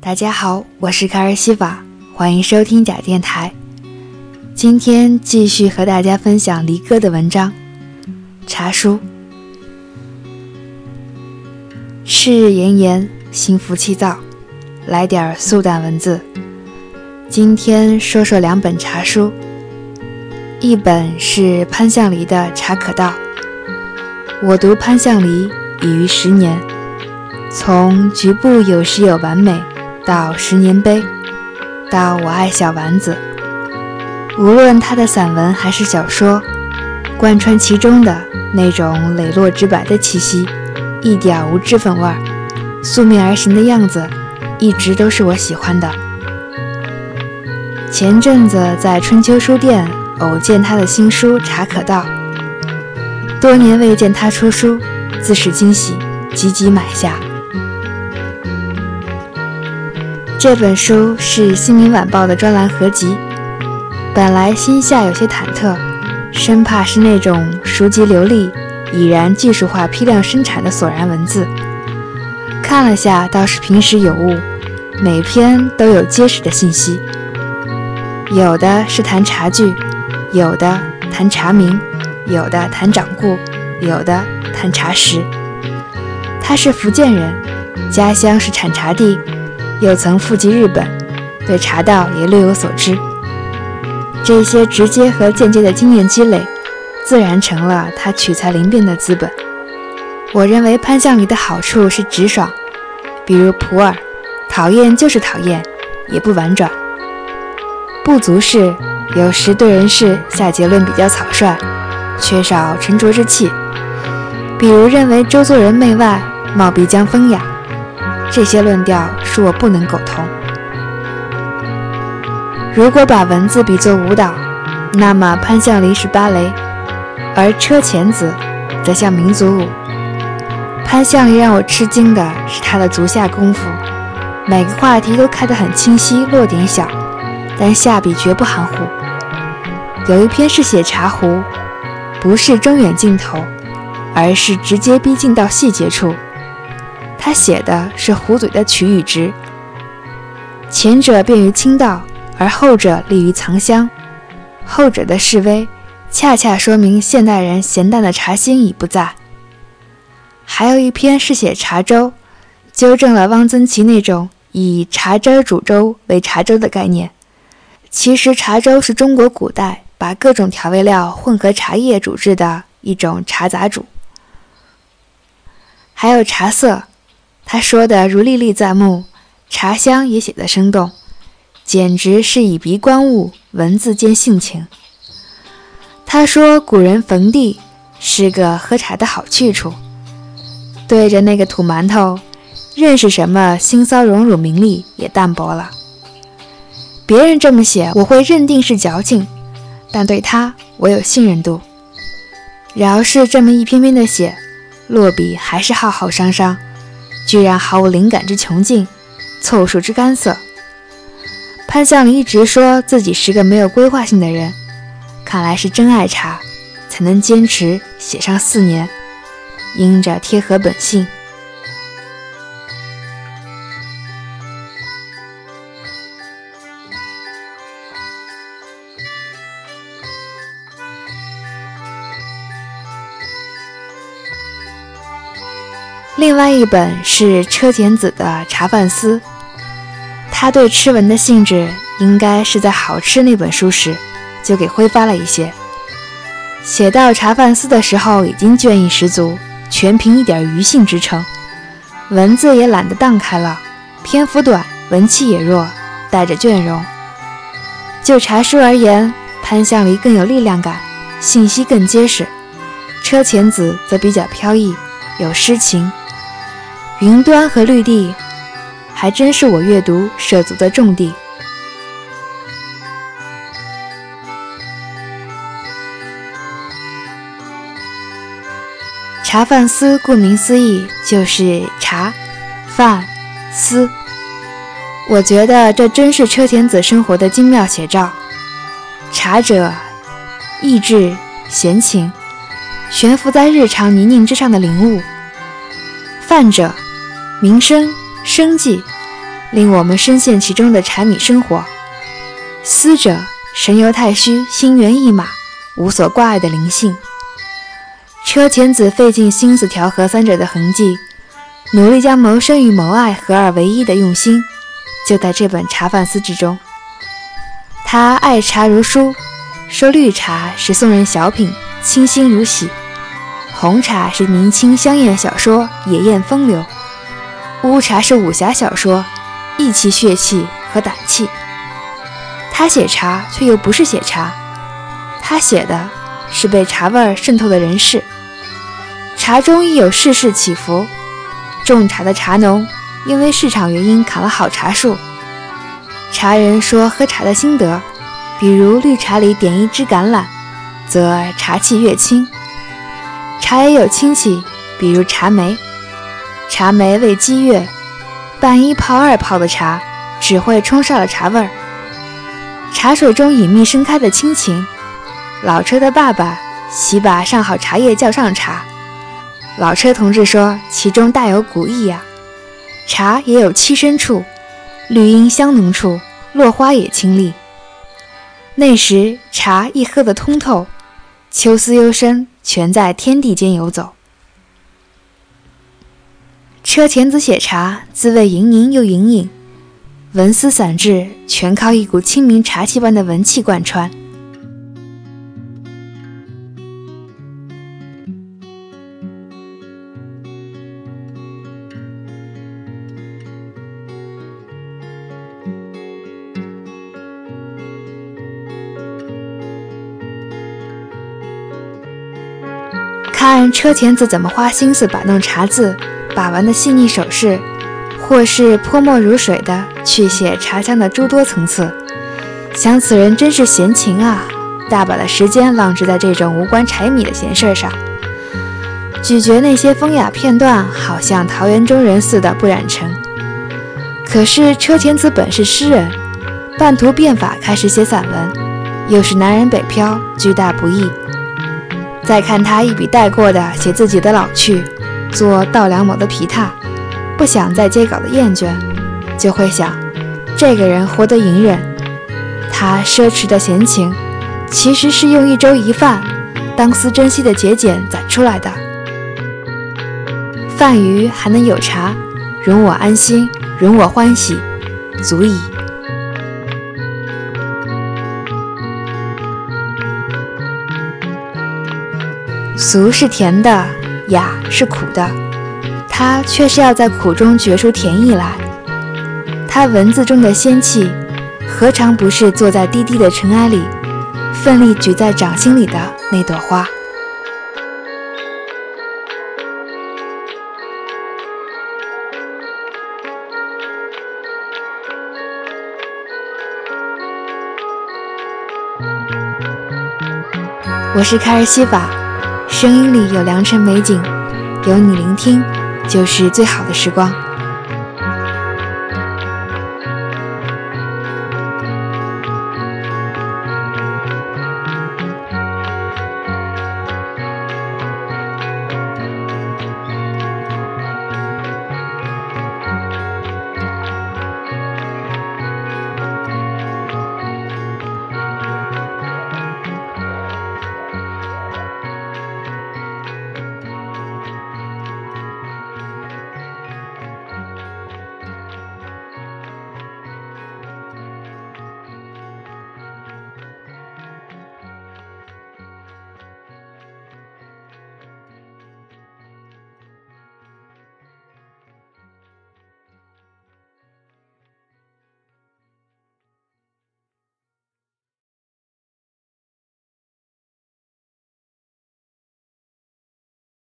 大家好，我是卡尔西瓦，欢迎收听假电台。今天继续和大家分享离歌的文章《茶书》。赤日炎炎，心浮气躁，来点素淡文字。今天说说两本茶书，一本是潘向黎的《茶可道》。我读潘向黎已逾十年，从局部有时有完美。到十年碑，到我爱小丸子。无论他的散文还是小说，贯穿其中的那种磊落直白的气息，一点无脂粉味儿，素面而行的样子，一直都是我喜欢的。前阵子在春秋书店偶见他的新书《茶可道》，多年未见他出书，自是惊喜，急急买下。这本书是《新民晚报》的专栏合集。本来心下有些忐忑，生怕是那种熟极流利、已然技术化批量生产的索然文字。看了下，倒是平时有误，每篇都有结实的信息。有的是谈茶具，有的谈茶名，有的谈掌故，有的谈茶食。他是福建人，家乡是产茶地。又曾赴及日本，对茶道也略有所知。这些直接和间接的经验积累，自然成了他取材灵便的资本。我认为潘向黎的好处是直爽，比如普洱，讨厌就是讨厌，也不婉转。不足是有时对人事下结论比较草率，缺少沉着之气，比如认为周作人媚外，貌必将风雅。这些论调恕我不能苟同。如果把文字比作舞蹈，那么潘向黎是芭蕾，而车前子则像民族舞。潘向黎让我吃惊的是他的足下功夫，每个话题都开得很清晰，落点小，但下笔绝不含糊。有一篇是写茶壶，不是中远镜头，而是直接逼近到细节处。他写的是壶嘴的曲与直，前者便于倾倒，而后者利于藏香。后者的示威，恰恰说明现代人闲淡的茶心已不在。还有一篇是写茶粥，纠正了汪曾祺那种以茶汁煮粥为茶粥的概念。其实茶粥是中国古代把各种调味料混合茶叶煮制的一种茶杂煮。还有茶色。他说的如历历在目，茶香也写得生动，简直是以鼻观物，文字见性情。他说古人逢地是个喝茶的好去处，对着那个土馒头，认识什么腥骚荣辱名利也淡薄了。别人这么写，我会认定是矫情，但对他我有信任度。饶是这么一篇篇的写，落笔还是浩浩汤汤。居然毫无灵感之穷尽，凑数之干涩。潘向黎一直说自己是个没有规划性的人，看来是真爱茶，才能坚持写上四年，因着贴合本性。另外一本是车前子的《茶饭思》，他对吃文的兴致应该是在《好吃》那本书时就给挥发了一些。写到《茶饭思》的时候，已经倦意十足，全凭一点余兴支撑，文字也懒得荡开了，篇幅短，文气也弱，带着倦容。就茶书而言，潘向黎更有力量感，信息更结实；车前子则比较飘逸，有诗情。云端和绿地，还真是我阅读涉足的重地。茶饭思，顾名思义就是茶、饭、思。我觉得这真是车田子生活的精妙写照。茶者，意志、闲情，悬浮在日常泥泞之上的灵物；饭者，民生、生计，令我们深陷其中的柴米生活。思者神游太虚，心猿意马，无所挂碍的灵性。车前子费尽心思调和三者的痕迹，努力将谋生与谋爱合二为一的用心，就在这本茶饭思之中。他爱茶如书，说绿茶是宋人小品，清新如洗；红茶是明清香艳小说，野艳风流；乌茶是武侠小说，义气血气和胆气。他写茶，却又不是写茶，他写的是被茶味儿渗透的人世。茶中亦有世事起伏，种茶的茶农因为市场原因砍了好茶树。茶人说喝茶的心得，比如绿茶里点一支橄榄，则茶气越轻。茶也有亲戚，比如茶梅。茶梅味激越，半一泡二泡的茶只会冲上了茶味儿。茶水中隐秘盛开的亲情。老车的爸爸喜把上好茶叶叫上茶。老车同志说，其中大有古意呀。茶也有栖身处。绿荫香浓处，落花也清丽。那时茶一喝得通透，秋思幽深，全在天地间游走。车前子写茶，滋味盈盈又隐隐，文思散至，全靠一股清明茶气般的文气贯穿。看车前子怎么花心思摆弄茶字，把玩的细腻手势，或是泼墨如水的去写茶香的诸多层次，想此人真是闲情啊！大把的时间浪掷在这种无关柴米的闲事上，咀嚼那些风雅片段，好像桃源中人似的不染尘。可是车前子本是诗人，半途变法开始写散文，又是南人北漂，巨大不易。再看他一笔带过的写自己的老去，做稻粱某的皮榻，不想再接稿的厌倦，就会想，这个人活得隐忍。他奢侈的闲情，其实是用一粥一饭当思珍惜的节俭攒出来的。饭余还能有茶，容我安心，容我欢喜，足矣。俗是甜的，雅是苦的，他却是要在苦中觉出甜意来。他文字中的仙气，何尝不是坐在低低的尘埃里，奋力举在掌心里的那朵花？我是凯尔西法。声音里有良辰美景，有你聆听，就是最好的时光。